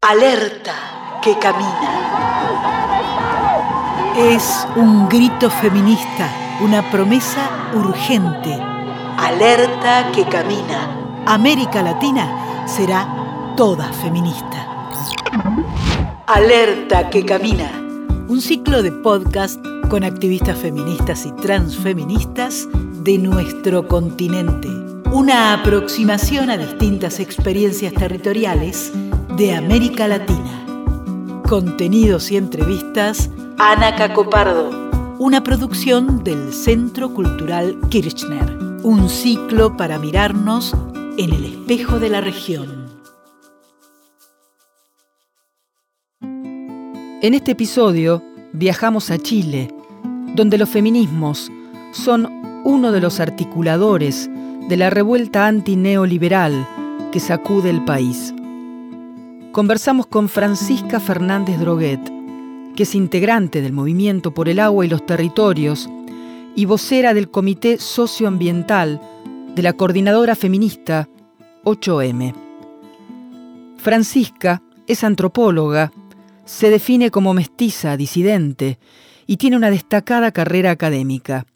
Alerta que camina. Es un grito feminista, una promesa urgente. Alerta que camina. América Latina será toda feminista. Alerta que camina. Un ciclo de podcast con activistas feministas y transfeministas de nuestro continente. Una aproximación a distintas experiencias territoriales de América Latina. Contenidos y entrevistas. Ana Cacopardo. Una producción del Centro Cultural Kirchner. Un ciclo para mirarnos en el espejo de la región. En este episodio viajamos a Chile, donde los feminismos son uno de los articuladores de la revuelta antineoliberal que sacude el país conversamos con Francisca Fernández Droguet, que es integrante del Movimiento por el Agua y los Territorios y vocera del Comité Socioambiental de la Coordinadora Feminista 8M. Francisca es antropóloga, se define como mestiza, disidente y tiene una destacada carrera académica.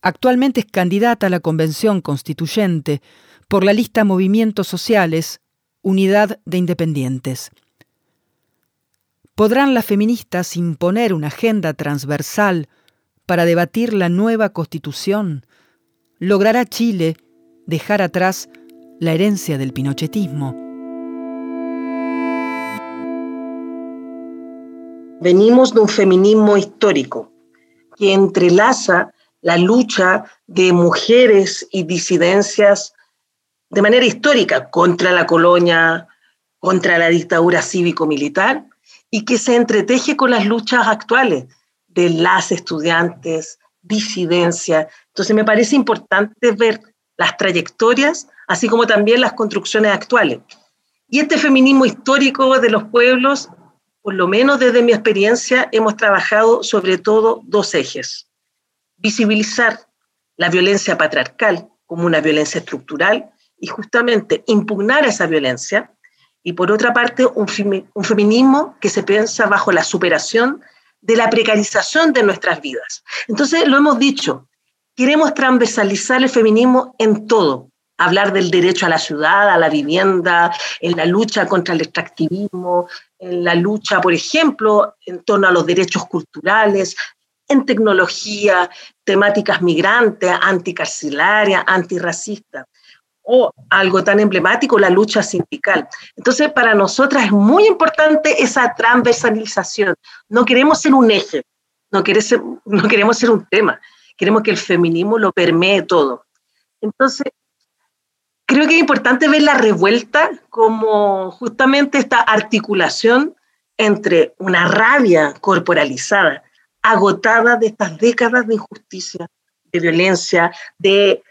Actualmente es candidata a la Convención Constituyente por la lista Movimientos Sociales unidad de independientes. ¿Podrán las feministas imponer una agenda transversal para debatir la nueva constitución? ¿Logrará Chile dejar atrás la herencia del pinochetismo? Venimos de un feminismo histórico que entrelaza la lucha de mujeres y disidencias de manera histórica contra la colonia, contra la dictadura cívico-militar y que se entreteje con las luchas actuales de las estudiantes, disidencia. Entonces me parece importante ver las trayectorias, así como también las construcciones actuales. Y este feminismo histórico de los pueblos, por lo menos desde mi experiencia, hemos trabajado sobre todo dos ejes. Visibilizar la violencia patriarcal como una violencia estructural y justamente impugnar esa violencia, y por otra parte un, feminismo que se piensa bajo la superación de la precarización de nuestras vidas. Entonces, lo hemos dicho, queremos transversalizar el feminismo en todo, hablar del derecho a la ciudad, a la vivienda, en la lucha contra el extractivismo, en la lucha, por ejemplo, en torno a los derechos culturales, en tecnología, temáticas migrantes, anticarcelarias, antirracistas o algo tan emblemático, la lucha sindical. Entonces, para nosotras es muy importante esa transversalización. No queremos ser un eje, no, no queremos ser un tema, queremos que el feminismo lo permee todo. Entonces, creo que es importante ver la revuelta como justamente esta articulación entre una rabia corporalizada, agotada de estas décadas de injusticia, de violencia, de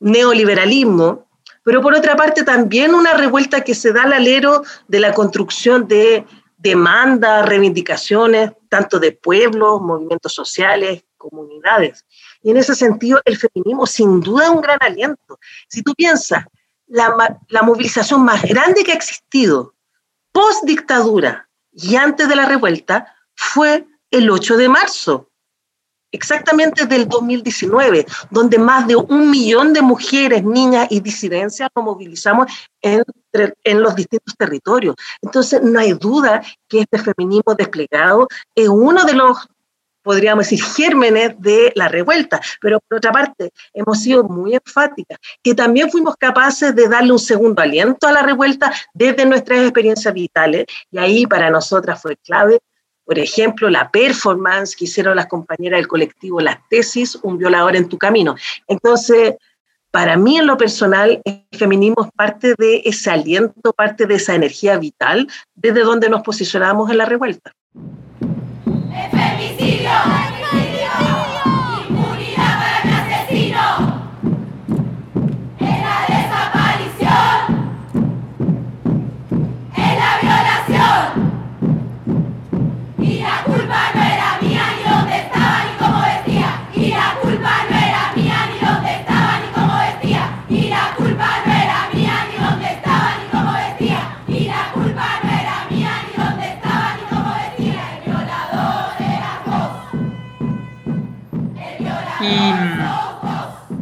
neoliberalismo, pero por otra parte también una revuelta que se da al alero de la construcción de demandas, reivindicaciones, tanto de pueblos, movimientos sociales, comunidades. Y en ese sentido, el feminismo sin duda es un gran aliento. Si tú piensas, la, la movilización más grande que ha existido post dictadura y antes de la revuelta fue el 8 de marzo, exactamente del 2019, donde más de un millón de mujeres, niñas y disidencias nos movilizamos en, en los distintos territorios. Entonces, no hay duda que este feminismo desplegado es uno de los podríamos decir, gérmenes de la revuelta, pero por otra parte, hemos sido muy enfáticas, que también fuimos capaces de darle un segundo aliento a la revuelta desde nuestras experiencias vitales, y ahí para nosotras fue clave por ejemplo, la performance que hicieron las compañeras del colectivo Las Tesis, Un violador en tu camino. Entonces, para mí en lo personal, el feminismo es parte de ese aliento, parte de esa energía vital desde donde nos posicionamos en la revuelta.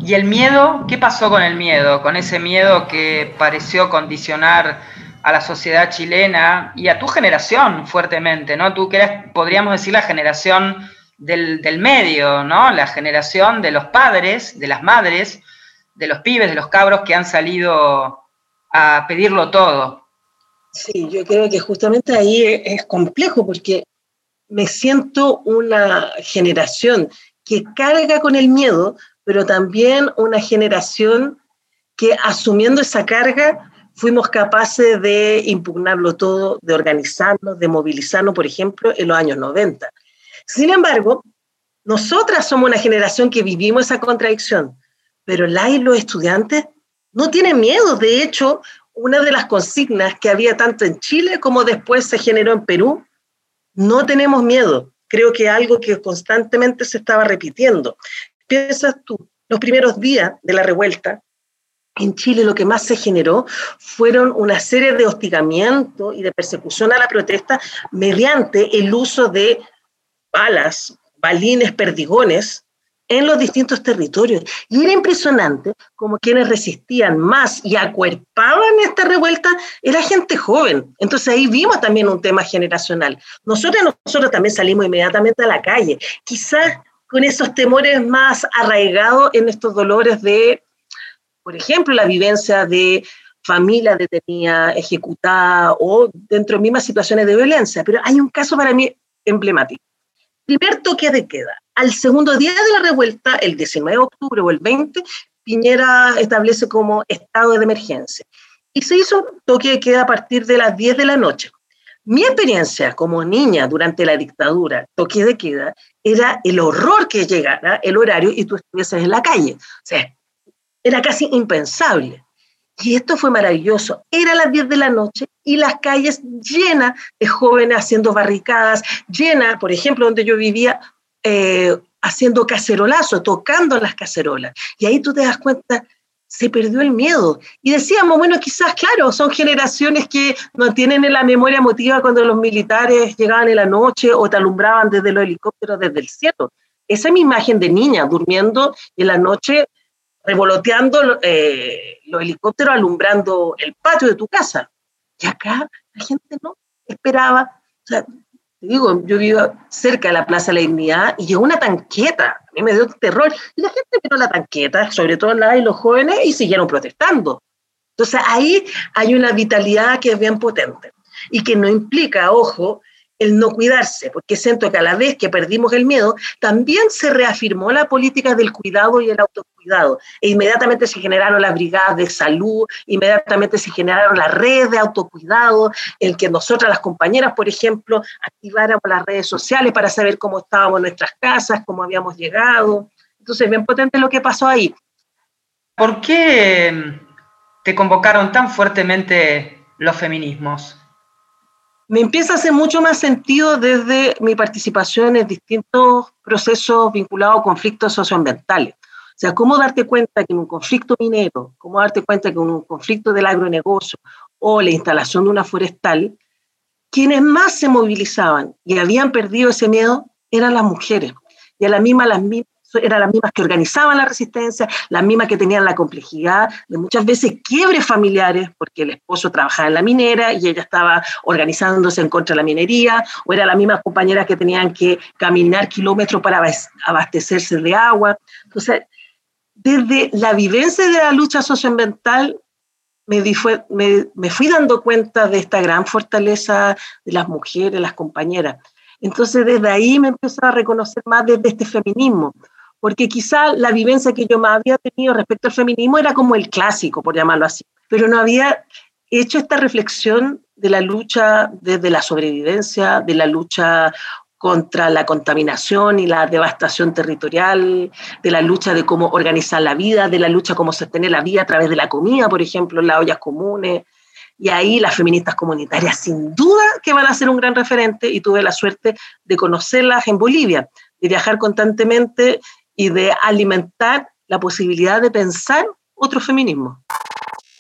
¿Y el miedo? ¿Qué pasó con el miedo? Con ese miedo que pareció condicionar a la sociedad chilena y a tu generación fuertemente, ¿no? Tú que eres, podríamos decir, la generación del, del, medio, ¿no? La generación de los padres, de las madres, de los pibes, de los cabros que han salido a pedirlo todo. Sí, yo creo que justamente ahí es complejo porque me siento una generación que carga con el miedo, pero también una generación que asumiendo esa carga fuimos capaces de impugnarlo todo, de organizarnos, de movilizarnos, por ejemplo, en los años 90. Sin embargo, nosotras somos una generación que vivimos esa contradicción, pero la y los estudiantes no tienen miedo. De hecho, una de las consignas que había tanto en Chile como después se generó en Perú, no tenemos miedo. Creo que algo que constantemente se estaba repitiendo. Piensas tú, los primeros días de la revuelta, en Chile lo que más se generó fueron una serie de hostigamientos y de persecución a la protesta mediante el uso de balas, balines, perdigones en los distintos territorios. Y era impresionante como quienes resistían más y acuerpaban esta revuelta era gente joven. Entonces ahí vimos también un tema generacional. Nosotros, nosotros también salimos inmediatamente a la calle, quizás con esos temores más arraigados en estos dolores de por ejemplo, la vivencia de familia detenida, ejecutada o dentro de mismas situaciones de violencia. Pero hay un caso para mí emblemático. Primer toque de queda. Al segundo día de la revuelta, el 19 de octubre o el 20, Piñera establece como estado de emergencia. Y se hizo toque de queda a partir de las 10 de la noche. Mi experiencia como niña durante la dictadura, toque de queda, era el horror que llegara el horario y tú estuvieses en la calle. O sea, era casi impensable. Y esto fue maravilloso. Era las 10 de la noche y las calles llenas de jóvenes haciendo barricadas, llenas, por ejemplo, donde yo vivía, eh, haciendo cacerolazo, tocando las cacerolas. Y ahí tú te das cuenta, se perdió el miedo. Y decíamos, bueno, quizás, claro, son generaciones que no tienen en la memoria emotiva cuando los militares llegaban en la noche o te alumbraban desde los helicópteros, desde el cielo. Esa es mi imagen de niña, durmiendo en la noche revoloteando eh, los helicópteros, alumbrando el patio de tu casa. Y acá la gente no esperaba. O sea, digo, yo vivo cerca de la Plaza de la Dignidad y llegó una tanqueta. A mí me dio terror. Y la gente miró la tanqueta, sobre todo la y los jóvenes, y siguieron protestando. Entonces ahí hay una vitalidad que es bien potente y que no implica, ojo, el no cuidarse, porque siento que a la vez que perdimos el miedo, también se reafirmó la política del cuidado y el autocuidado. E inmediatamente se generaron las brigadas de salud, inmediatamente se generaron las redes de autocuidado, el que nosotras, las compañeras, por ejemplo, activáramos las redes sociales para saber cómo estábamos en nuestras casas, cómo habíamos llegado. Entonces, bien potente lo que pasó ahí. ¿Por qué te convocaron tan fuertemente los feminismos? Me empieza a hacer mucho más sentido desde mi participación en distintos procesos vinculados a conflictos socioambientales. O sea, cómo darte cuenta que en un conflicto minero, cómo darte cuenta que en un conflicto del agronegocio o la instalación de una forestal, quienes más se movilizaban y habían perdido ese miedo eran las mujeres. Y a la misma, las mismas eran las mismas que organizaban la resistencia, las mismas que tenían la complejidad de muchas veces quiebres familiares, porque el esposo trabajaba en la minera y ella estaba organizándose en contra de la minería, o eran las mismas compañeras que tenían que caminar kilómetros para abastecerse de agua. Entonces, desde la vivencia de la lucha socioambiental, me, me, me fui dando cuenta de esta gran fortaleza de las mujeres, las compañeras. Entonces, desde ahí me empezó a reconocer más desde este feminismo, porque quizá la vivencia que yo más había tenido respecto al feminismo era como el clásico, por llamarlo así, pero no había hecho esta reflexión de la lucha desde la sobrevivencia, de la lucha contra la contaminación y la devastación territorial, de la lucha de cómo organizar la vida, de la lucha cómo sostener la vida a través de la comida, por ejemplo, las ollas comunes. Y ahí las feministas comunitarias sin duda que van a ser un gran referente y tuve la suerte de conocerlas en Bolivia, de viajar constantemente y de alimentar la posibilidad de pensar otro feminismo.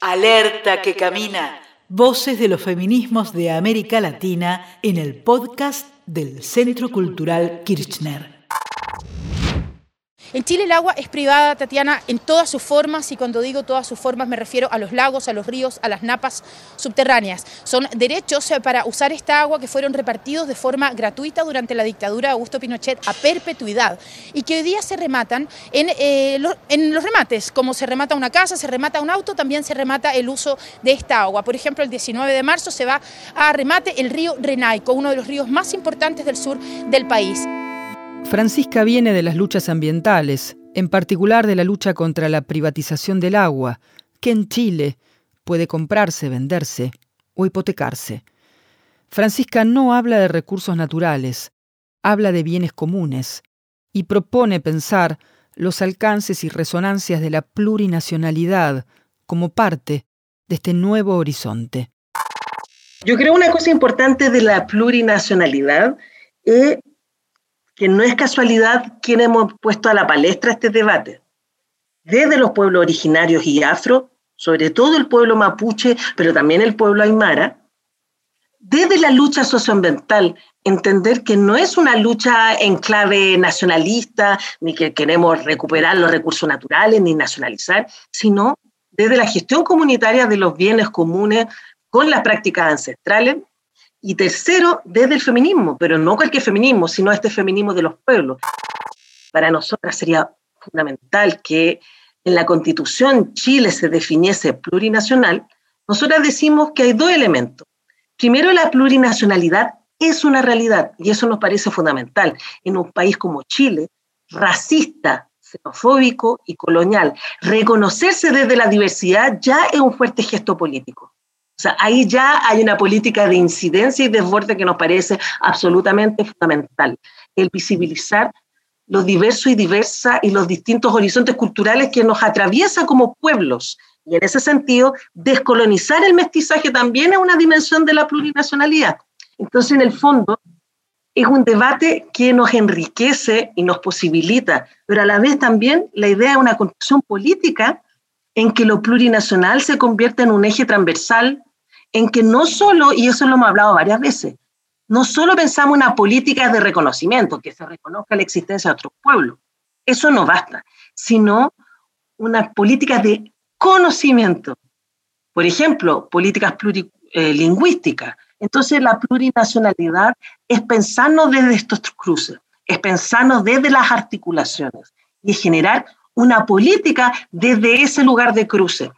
Alerta que camina. Voces de los feminismos de América Latina en el podcast del Centro Cultural Kirchner. En Chile el agua es privada, Tatiana, en todas sus formas, y cuando digo todas sus formas me refiero a los lagos, a los ríos, a las napas subterráneas. Son derechos eh, para usar esta agua que fueron repartidos de forma gratuita durante la dictadura de Augusto Pinochet a perpetuidad y que hoy día se rematan en, eh, en los remates, como se remata una casa, se remata un auto, también se remata el uso de esta agua. Por ejemplo, el 19 de marzo se va a remate el río Renaico, uno de los ríos más importantes del sur del país. Francisca viene de las luchas ambientales, en particular de la lucha contra la privatización del agua, que en Chile puede comprarse, venderse o hipotecarse. Francisca no habla de recursos naturales, habla de bienes comunes y propone pensar los alcances y resonancias de la plurinacionalidad como parte de este nuevo horizonte. Yo creo una cosa importante de la plurinacionalidad es que no es casualidad quien hemos puesto a la palestra este debate. Desde los pueblos originarios y afro, sobre todo el pueblo mapuche, pero también el pueblo aymara, desde la lucha socioambiental, entender que no es una lucha en clave nacionalista, ni que queremos recuperar los recursos naturales, ni nacionalizar, sino desde la gestión comunitaria de los bienes comunes con las prácticas ancestrales, y tercero, desde el feminismo, pero no cualquier feminismo, sino este feminismo de los pueblos. Para nosotras sería fundamental que en la constitución Chile se definiese plurinacional. Nosotras decimos que hay dos elementos. Primero, la plurinacionalidad es una realidad y eso nos parece fundamental en un país como Chile, racista, xenofóbico y colonial. Reconocerse desde la diversidad ya es un fuerte gesto político. O sea, ahí ya hay una política de incidencia y desborde que nos parece absolutamente fundamental. El visibilizar los diversos y diversas y los distintos horizontes culturales que nos atraviesa como pueblos. Y en ese sentido, descolonizar el mestizaje también es una dimensión de la plurinacionalidad. Entonces, en el fondo, es un debate que nos enriquece y nos posibilita, pero a la vez también la idea de una construcción política en que lo plurinacional se convierta en un eje transversal en que no solo, y eso lo hemos hablado varias veces, no solo pensamos en una política de reconocimiento, que se reconozca la existencia de otros pueblos, eso no basta, sino una política de conocimiento. Por ejemplo, políticas plurilingüísticas. Entonces, la plurinacionalidad es pensarnos desde estos cruces, es pensarnos desde las articulaciones y generar una política desde ese lugar de cruce.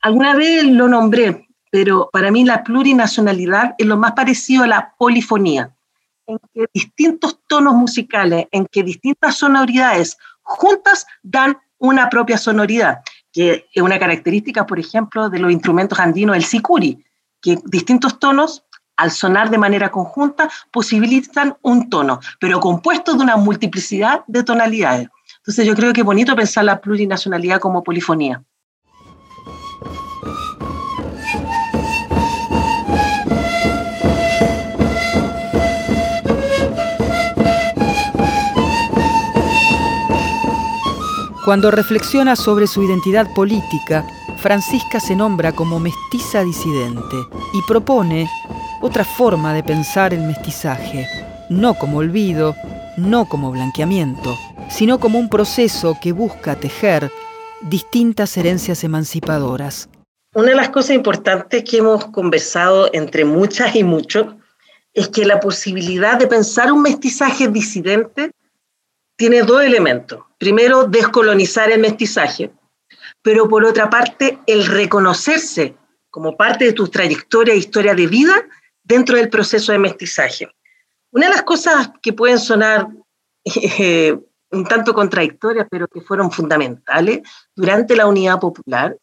Alguna vez lo nombré, pero para mí la plurinacionalidad es lo más parecido a la polifonía, en que distintos tonos musicales, en que distintas sonoridades juntas dan una propia sonoridad, que es una característica, por ejemplo, de los instrumentos andinos, el sicuri, que distintos tonos, al sonar de manera conjunta, posibilitan un tono, pero compuesto de una multiplicidad de tonalidades. Entonces yo creo que es bonito pensar la plurinacionalidad como polifonía. Cuando reflexiona sobre su identidad política, Francisca se nombra como mestiza disidente y propone otra forma de pensar el mestizaje, no como olvido, no como blanqueamiento, sino como un proceso que busca tejer distintas herencias emancipadoras. Una de las cosas importantes que hemos conversado entre muchas y muchos es que la posibilidad de pensar un mestizaje disidente tiene dos elementos. Primero, descolonizar el mestizaje, pero por otra parte, el reconocerse como parte de tu trayectoria e historia de vida dentro del proceso de mestizaje. Una de las cosas que pueden sonar eh, un tanto contradictorias, pero que fueron fundamentales durante la unidad popular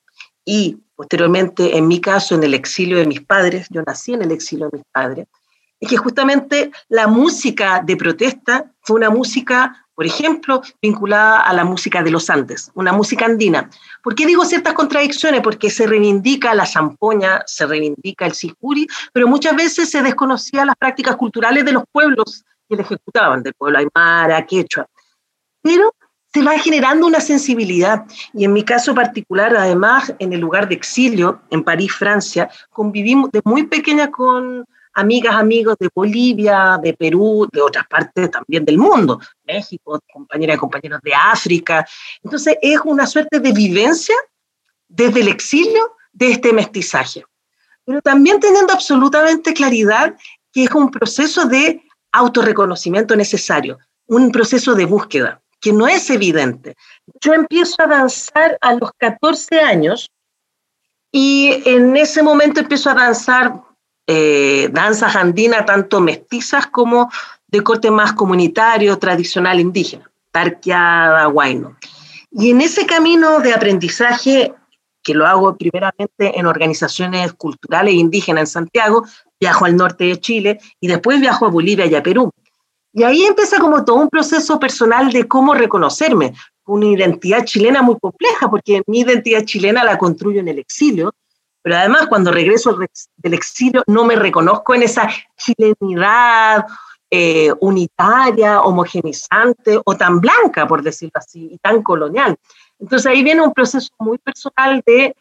y posteriormente, en mi caso, en el exilio de mis padres, yo nací en el exilio de mis padres, es que justamente la música de protesta fue una música por ejemplo, vinculada a la música de los Andes, una música andina. ¿Por qué digo ciertas contradicciones? Porque se reivindica la zampoña, se reivindica el sicuri, pero muchas veces se desconocían las prácticas culturales de los pueblos que la ejecutaban, del pueblo aymara, quechua. Pero se va generando una sensibilidad. Y en mi caso particular, además, en el lugar de exilio, en París, Francia, convivimos de muy pequeña con amigas, amigos de Bolivia, de Perú, de otras partes también del mundo, México, compañeras y compañeros de África. Entonces es una suerte de vivencia desde el exilio de este mestizaje. Pero también teniendo absolutamente claridad que es un proceso de autorreconocimiento necesario, un proceso de búsqueda que no es evidente. Yo empiezo a danzar a los 14 años y en ese momento empiezo a danzar eh, danzas andinas, tanto mestizas como de corte más comunitario, tradicional indígena, tarqueada, guayno. Y en ese camino de aprendizaje, que lo hago primeramente en organizaciones culturales indígenas en Santiago, viajo al norte de Chile y después viajo a Bolivia y a Perú. Y ahí empieza como todo un proceso personal de cómo reconocerme, una identidad chilena muy compleja, porque mi identidad chilena la construyo en el exilio, pero además cuando regreso del exilio no me reconozco en esa chilenidad eh, unitaria, homogenizante o tan blanca, por decirlo así, y tan colonial. Entonces ahí viene un proceso muy personal de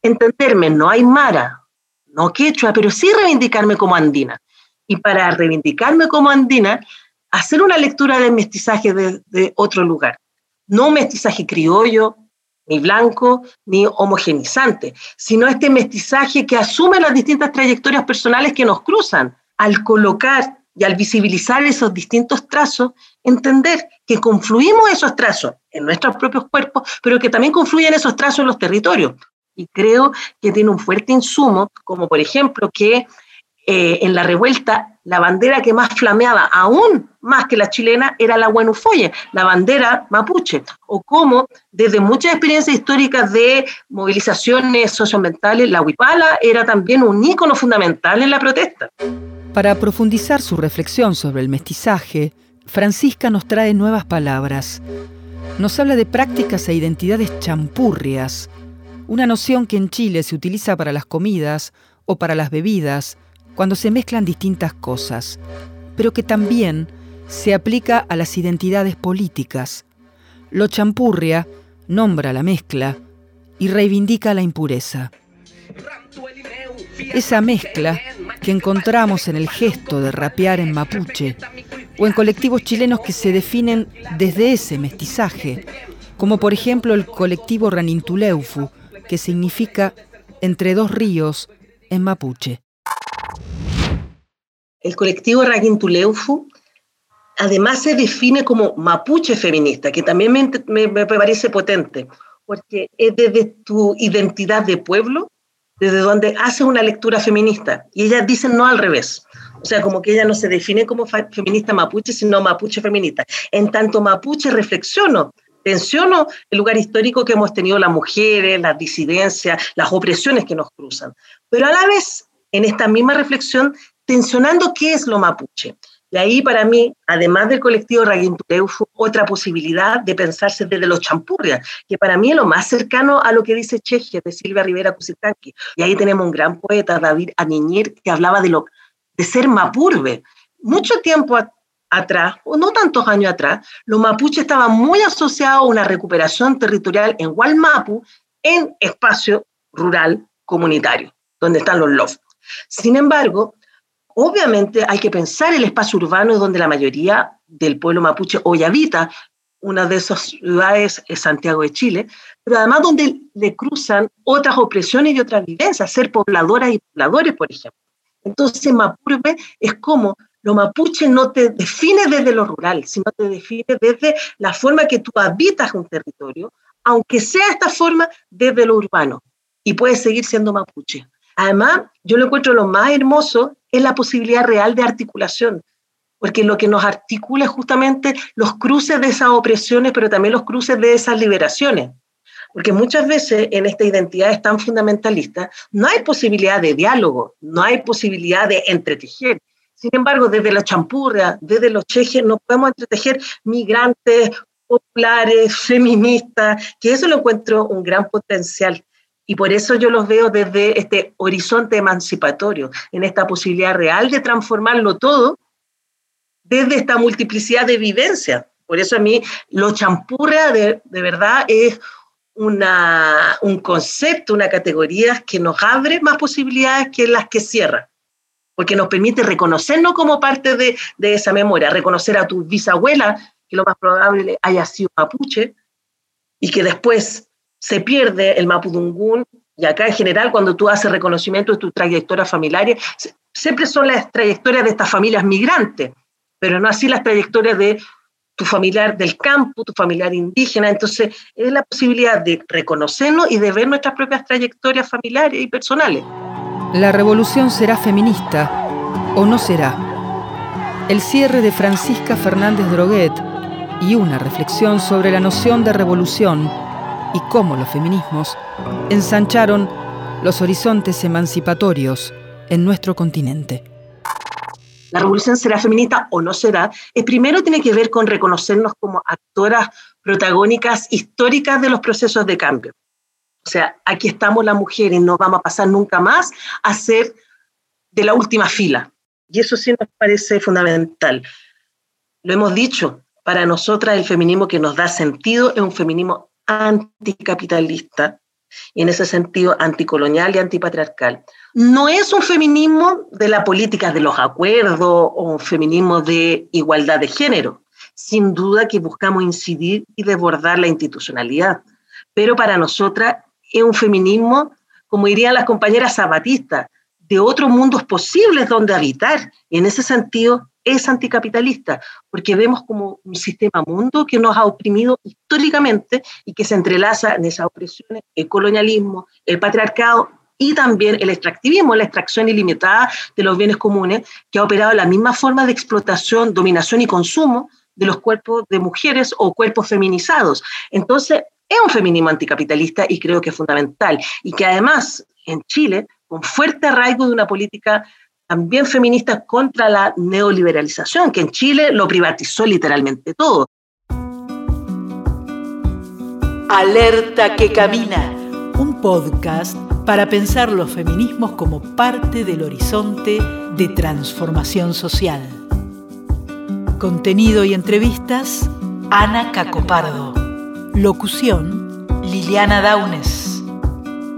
entenderme, no hay mara, no quechua, pero sí reivindicarme como andina. Y para reivindicarme como andina, hacer una lectura del mestizaje de, de otro lugar. No mestizaje criollo, ni blanco, ni homogenizante, sino este mestizaje que asume las distintas trayectorias personales que nos cruzan. Al colocar y al visibilizar esos distintos trazos, entender que confluimos esos trazos en nuestros propios cuerpos, pero que también confluyen esos trazos en los territorios. Y creo que tiene un fuerte insumo, como por ejemplo que eh, en la revuelta, la bandera que más flameaba, aún más que la chilena, era la Guanufoye, la bandera mapuche, o como desde muchas experiencias históricas de movilizaciones socioambientales, la huipala era también un ícono fundamental en la protesta. Para profundizar su reflexión sobre el mestizaje, Francisca nos trae nuevas palabras. Nos habla de prácticas e identidades champurrias, una noción que en Chile se utiliza para las comidas o para las bebidas, cuando se mezclan distintas cosas, pero que también se aplica a las identidades políticas. Lo champurria nombra la mezcla y reivindica la impureza. Esa mezcla que encontramos en el gesto de rapear en mapuche o en colectivos chilenos que se definen desde ese mestizaje, como por ejemplo el colectivo Ranintuleufu, que significa entre dos ríos en mapuche. El colectivo Raguintuleufu además se define como mapuche feminista, que también me, parece potente, porque es desde tu identidad de pueblo, desde donde hace una lectura feminista. Y ellas dicen no al revés. O sea, como que ella no se define como feminista mapuche, sino mapuche feminista. En tanto mapuche reflexiono, tensiono el lugar histórico que hemos tenido las mujeres, las disidencias, las opresiones que nos cruzan. Pero a la vez, en esta misma reflexión, tensionando qué es lo mapuche. Y ahí para mí, además del colectivo fue otra posibilidad de pensarse desde los champurrias, que para mí es lo más cercano a lo que dice Cheje, de Silvia Rivera Cusitanqui. Y ahí tenemos un gran poeta, David Aniñir, que hablaba de, lo, de ser mapurbe. Mucho tiempo atrás, o no tantos años atrás, los mapuches estaban muy asociados a una recuperación territorial en Hualmapu, en espacio rural comunitario, donde están los LOF. Sin embargo, Obviamente hay que pensar el espacio urbano donde la mayoría del pueblo mapuche hoy habita. Una de esas ciudades es Santiago de Chile, pero además donde le cruzan otras opresiones y otras vivencias, ser pobladoras y pobladores, por ejemplo. Entonces, Mapurbe es como lo mapuche no te define desde lo rural, sino te define desde la forma que tú habitas un territorio, aunque sea esta forma desde lo urbano, y puedes seguir siendo mapuche. Además, yo lo encuentro lo más hermoso es la posibilidad real de articulación, porque lo que nos articula es justamente los cruces de esas opresiones, pero también los cruces de esas liberaciones. Porque muchas veces en esta identidad tan fundamentalista no hay posibilidad de diálogo, no hay posibilidad de entretejer. Sin embargo, desde la champurra, desde los chejes, no podemos entretejer migrantes, populares, feministas, que eso lo encuentro un gran potencial. Y por eso yo los veo desde este horizonte emancipatorio, en esta posibilidad real de transformarlo todo desde esta multiplicidad de vivencias. Por eso a mí lo champurra de, de verdad es una, un concepto, una categoría que nos abre más posibilidades que las que cierra. porque nos permite reconocernos como parte de, de esa memoria, reconocer a tu bisabuela, que lo más probable haya sido mapuche, y que después se pierde el mapudungún, y acá en general cuando tú haces reconocimiento de tu trayectoria familiar, siempre son las trayectorias de estas familias migrantes, pero no así las trayectorias de tu familiar del campo, tu familiar indígena. Entonces, es la posibilidad de reconocernos y de ver nuestras propias trayectorias familiares y personales. La revolución será feminista o no será. El cierre de Francisca Fernández Droguet y una reflexión sobre la noción de revolución y cómo los feminismos ensancharon los horizontes emancipatorios en nuestro continente. La revolución será feminista o no será, es primero tiene que ver con reconocernos como actoras protagónicas históricas de los procesos de cambio. O sea, aquí estamos las mujeres, no vamos a pasar nunca más a ser de la última fila. Y eso sí nos parece fundamental. Lo hemos dicho, para nosotras el feminismo que nos da sentido es un feminismo anticapitalista y en ese sentido anticolonial y antipatriarcal. No es un feminismo de la política de los acuerdos o un feminismo de igualdad de género. Sin duda que buscamos incidir y desbordar la institucionalidad, pero para nosotras es un feminismo, como dirían las compañeras zapatistas, de otros mundos posibles donde habitar. Y en ese sentido es anticapitalista, porque vemos como un sistema mundo que nos ha oprimido históricamente y que se entrelaza en esas opresiones, el colonialismo, el patriarcado y también el extractivismo, la extracción ilimitada de los bienes comunes, que ha operado la misma forma de explotación, dominación y consumo de los cuerpos de mujeres o cuerpos feminizados. Entonces, es un feminismo anticapitalista y creo que es fundamental. Y que además en Chile, con fuerte arraigo de una política también feminista contra la neoliberalización, que en Chile lo privatizó literalmente todo. Alerta que camina. Un podcast para pensar los feminismos como parte del horizonte de transformación social. Contenido y entrevistas, Ana Cacopardo. Locución, Liliana Daunes.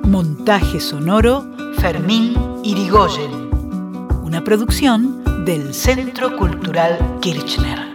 Montaje sonoro, Fermín Irigoyen. Una producción del Centro Cultural Kirchner.